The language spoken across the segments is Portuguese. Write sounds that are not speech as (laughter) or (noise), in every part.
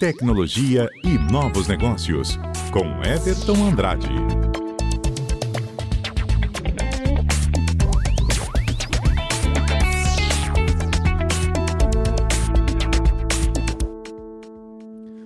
tecnologia e novos negócios, com Everton Andrade.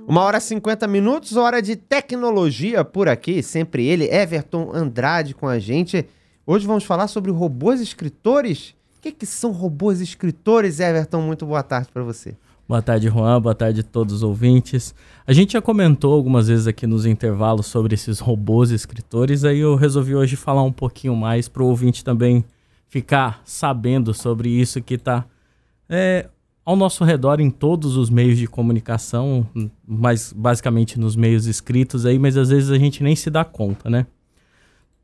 Uma hora e 50 minutos, hora de tecnologia por aqui. Sempre ele, Everton Andrade, com a gente. Hoje vamos falar sobre robôs escritores. O que, que são robôs escritores, Everton? Muito boa tarde para você. Boa tarde, Juan. Boa tarde a todos os ouvintes. A gente já comentou algumas vezes aqui nos intervalos sobre esses robôs escritores, aí eu resolvi hoje falar um pouquinho mais para o ouvinte também ficar sabendo sobre isso que está é, ao nosso redor em todos os meios de comunicação, mas basicamente nos meios escritos aí, mas às vezes a gente nem se dá conta, né?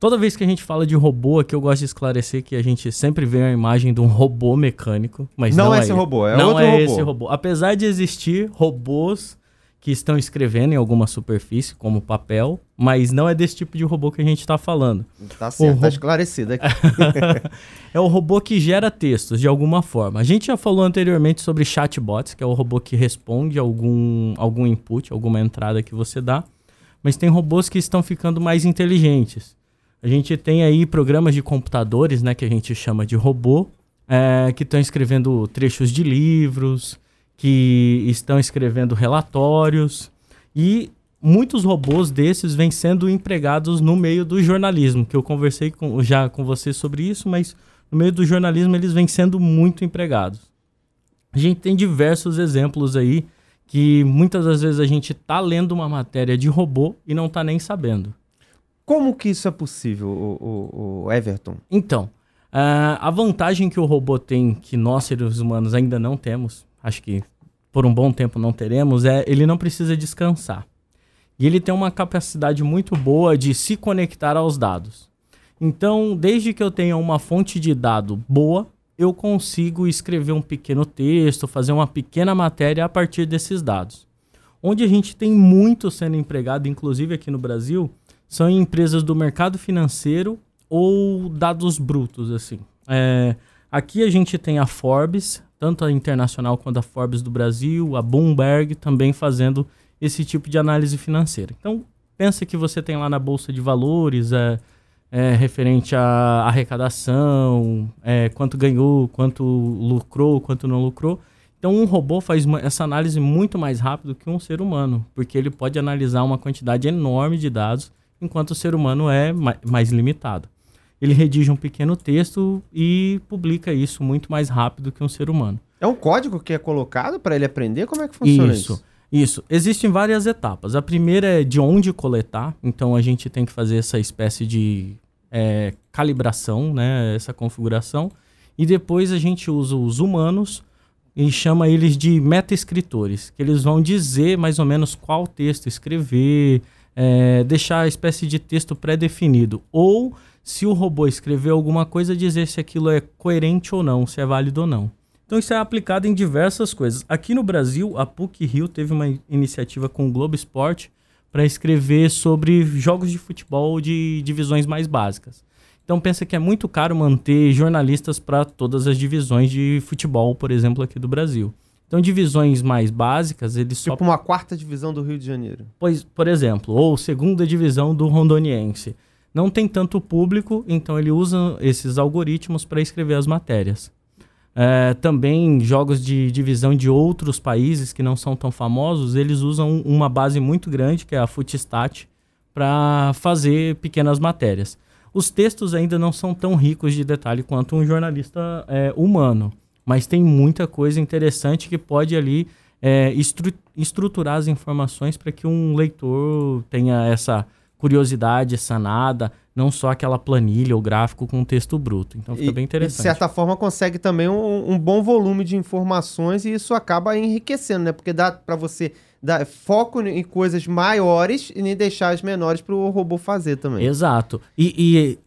Toda vez que a gente fala de robô, aqui eu gosto de esclarecer que a gente sempre vê a imagem de um robô mecânico, mas não, não é esse robô, é não outro é robô. esse robô. Apesar de existir robôs que estão escrevendo em alguma superfície, como papel, mas não é desse tipo de robô que a gente está falando. Tá certo, tá ro- esclarecido aqui. (laughs) é o robô que gera textos de alguma forma. A gente já falou anteriormente sobre chatbots, que é o robô que responde algum, algum input, alguma entrada que você dá. Mas tem robôs que estão ficando mais inteligentes. A gente tem aí programas de computadores, né, que a gente chama de robô, é, que estão escrevendo trechos de livros, que estão escrevendo relatórios. E muitos robôs desses vêm sendo empregados no meio do jornalismo, que eu conversei com- já com você sobre isso, mas no meio do jornalismo eles vêm sendo muito empregados. A gente tem diversos exemplos aí que muitas das vezes a gente tá lendo uma matéria de robô e não tá nem sabendo. Como que isso é possível, o, o- o Everton? Então, ah, a vantagem que o robô tem, que nós seres humanos ainda não temos, acho que por um bom tempo não teremos, é ele não precisa descansar. E ele tem uma capacidade muito boa de se conectar aos dados. Então, desde que eu tenha uma fonte de dado boa, eu consigo escrever um pequeno texto, fazer uma pequena matéria a partir desses dados. Onde a gente tem muito sendo empregado, inclusive aqui no Brasil, são em empresas do mercado financeiro ou dados brutos, assim. É, aqui a gente tem a Forbes, tanto a internacional quanto a Forbes do Brasil, a Bloomberg também fazendo esse tipo de análise financeira. Então, pensa que você tem lá na Bolsa de Valores, é, é, referente à arrecadação, é, quanto ganhou, quanto lucrou, quanto não lucrou. Então, um robô faz uma- essa análise muito mais rápido que um ser humano, porque ele pode analisar uma quantidade enorme de dados, enquanto o ser humano é ma- mais limitado. Ele redige um pequeno texto e publica isso muito mais rápido que um ser humano. É um código que é colocado para ele aprender? Como é que funciona isso? Isso, isso. Existem várias etapas. A primeira é de onde coletar. Então a gente tem que fazer essa espécie de é, calibração, né? Essa configuração. E depois a gente usa os humanos e chama eles de meta-escritores, que eles vão dizer mais ou menos qual texto escrever, é, deixar a espécie de texto pré-definido. Ou, se o robô escrever alguma coisa, dizer se aquilo é coerente ou não, se é válido ou não. Então isso é aplicado em diversas coisas. Aqui no Brasil, a PUC Rio teve uma iniciativa com o Globo Esporte para escrever sobre jogos de futebol de divisões mais básicas. Então pensa que é muito caro manter jornalistas para todas as divisões de futebol, por exemplo, aqui do Brasil. Então divisões mais básicas, eles só Tipo uma quarta divisão do Rio de Janeiro. Pois, por exemplo, ou segunda divisão do rondoniense. Não tem tanto público, então ele usa esses algoritmos para escrever as matérias. É, também jogos de divisão de outros países que não são tão famosos, eles usam uma base muito grande, que é a Footstat, para fazer pequenas matérias. Os textos ainda não são tão ricos de detalhe quanto um jornalista é, humano, mas tem muita coisa interessante que pode ali é, estru- estruturar as informações para que um leitor tenha essa curiosidade sanada, não só aquela planilha ou gráfico com texto bruto. Então fica E, bem interessante. de certa forma consegue também um, um bom volume de informações e isso acaba enriquecendo, né? Porque dá para você dar foco em coisas maiores e nem deixar as menores para o robô fazer também. Exato. E, e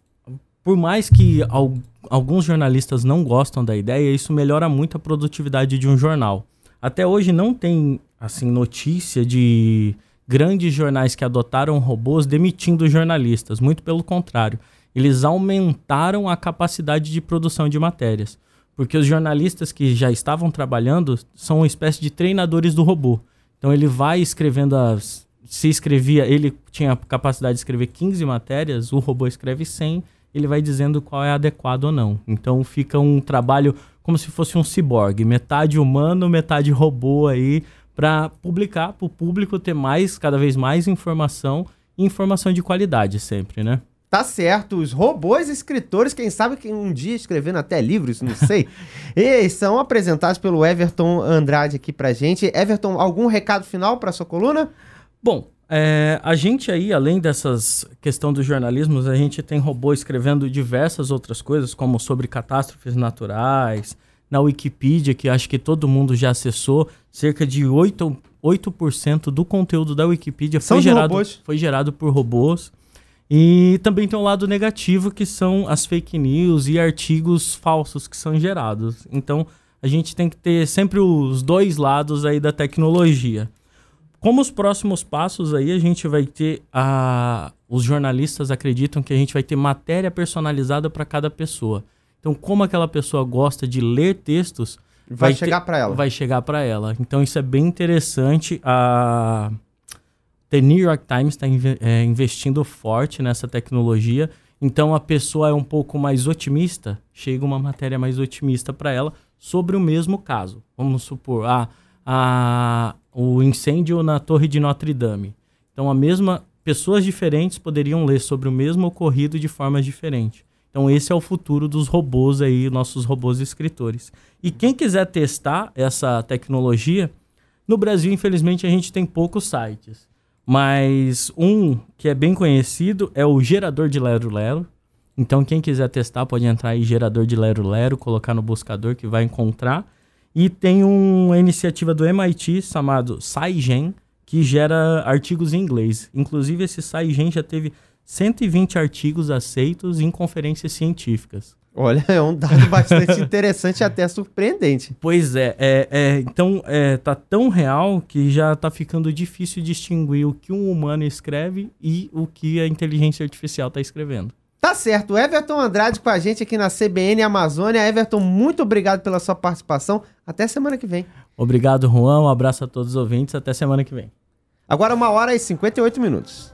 por mais que al- alguns jornalistas não gostam da ideia, isso melhora muito a produtividade de um jornal. Até hoje não tem assim notícia de grandes jornais que adotaram robôs demitindo jornalistas. Muito pelo contrário, eles aumentaram a capacidade de produção de matérias. Porque os jornalistas que já estavam trabalhando são uma espécie de treinadores do robô. Então ele vai escrevendo as. Se escrevia, ele tinha a capacidade de escrever 15 matérias, o robô escreve 100, ele vai dizendo qual é adequado ou não. Então fica um trabalho como se fosse um ciborgue, metade humano, metade robô aí, para publicar para o público ter mais, cada vez mais informação e informação de qualidade sempre, né? Tá certo, os robôs escritores, quem sabe que um dia escrevendo até livros, não sei. (laughs) e são apresentados pelo Everton Andrade aqui pra gente. Everton, algum recado final para sua coluna? Bom, é, a gente aí, além dessas questão dos jornalismos, a gente tem robô escrevendo diversas outras coisas, como sobre catástrofes naturais, na Wikipedia, que acho que todo mundo já acessou, cerca de 8%, 8 do conteúdo da Wikipedia foi gerado, foi gerado por robôs. E também tem um lado negativo, que são as fake news e artigos falsos que são gerados. Então, a gente tem que ter sempre os dois lados aí da tecnologia. Como os próximos passos aí, a gente vai ter a... Os jornalistas acreditam que a gente vai ter matéria personalizada para cada pessoa. Então, como aquela pessoa gosta de ler textos, vai, vai chegar para ela. Vai chegar para ela. Então, isso é bem interessante. A The New York Times está é, investindo forte nessa tecnologia. Então a pessoa é um pouco mais otimista, chega uma matéria mais otimista para ela sobre o mesmo caso. Vamos supor, ah, a, o incêndio na Torre de Notre Dame. Então a mesma pessoas diferentes poderiam ler sobre o mesmo ocorrido de formas diferentes. Então esse é o futuro dos robôs aí, nossos robôs escritores. E quem quiser testar essa tecnologia, no Brasil infelizmente a gente tem poucos sites. Mas um que é bem conhecido é o gerador de Lero Lero. Então, quem quiser testar pode entrar aí, gerador de Lero Lero, colocar no buscador que vai encontrar. E tem uma iniciativa do MIT chamado SciGen, que gera artigos em inglês. Inclusive, esse SciGen já teve 120 artigos aceitos em conferências científicas. Olha, é um dado bastante (laughs) interessante e até surpreendente. Pois é, é, é então é, tá tão real que já tá ficando difícil distinguir o que um humano escreve e o que a inteligência artificial tá escrevendo. Tá certo, Everton Andrade com a gente aqui na CBN Amazônia. Everton, muito obrigado pela sua participação. Até semana que vem. Obrigado, Juan. Um abraço a todos os ouvintes. Até semana que vem. Agora, uma hora e 58 minutos.